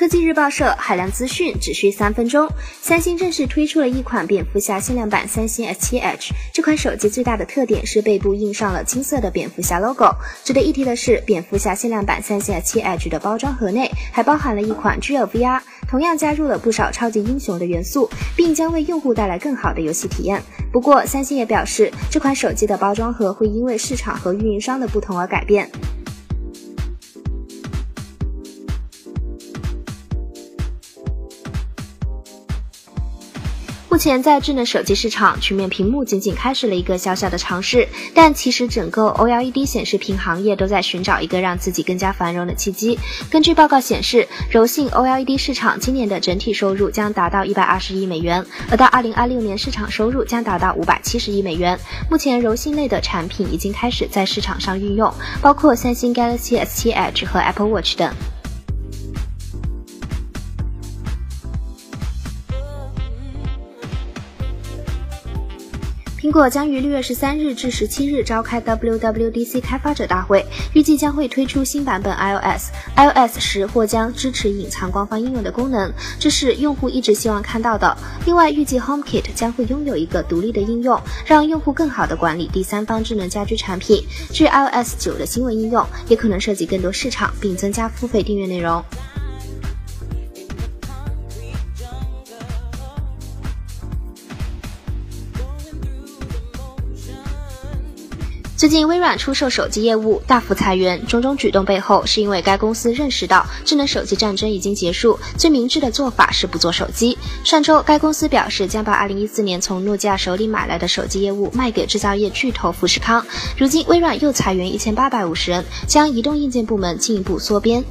科技日报社海量资讯只需三分钟。三星正式推出了一款蝙蝠侠限量版三星 S7 Edge。这款手机最大的特点是背部印上了金色的蝙蝠侠 logo。值得一提的是，蝙蝠侠限量版三星 S7 Edge 的包装盒内还包含了一款 G VR，同样加入了不少超级英雄的元素，并将为用户带来更好的游戏体验。不过，三星也表示，这款手机的包装盒会因为市场和运营商的不同而改变。目前在智能手机市场，曲面屏幕仅仅开始了一个小小的尝试，但其实整个 OLED 显示屏行业都在寻找一个让自己更加繁荣的契机。根据报告显示，柔性 OLED 市场今年的整体收入将达到一百二十亿美元，而到二零二六年市场收入将达到五百七十亿美元。目前柔性类的产品已经开始在市场上运用，包括三星 Galaxy S7 Edge 和 Apple Watch 等。苹果将于六月十三日至十七日召开 WWDC 开发者大会，预计将会推出新版本 iOS。iOS 十或将支持隐藏官方应用的功能，这是用户一直希望看到的。另外，预计 HomeKit 将会拥有一个独立的应用，让用户更好地管理第三方智能家居产品。至于 iOS 九的新闻应用，也可能涉及更多市场，并增加付费订阅内容。最近微软出售手机业务，大幅裁员，种种举动背后是因为该公司认识到智能手机战争已经结束，最明智的做法是不做手机。上周，该公司表示将把2014年从诺基亚手里买来的手机业务卖给制造业巨头富士康。如今，微软又裁员1850人，将移动硬件部门进一步缩编。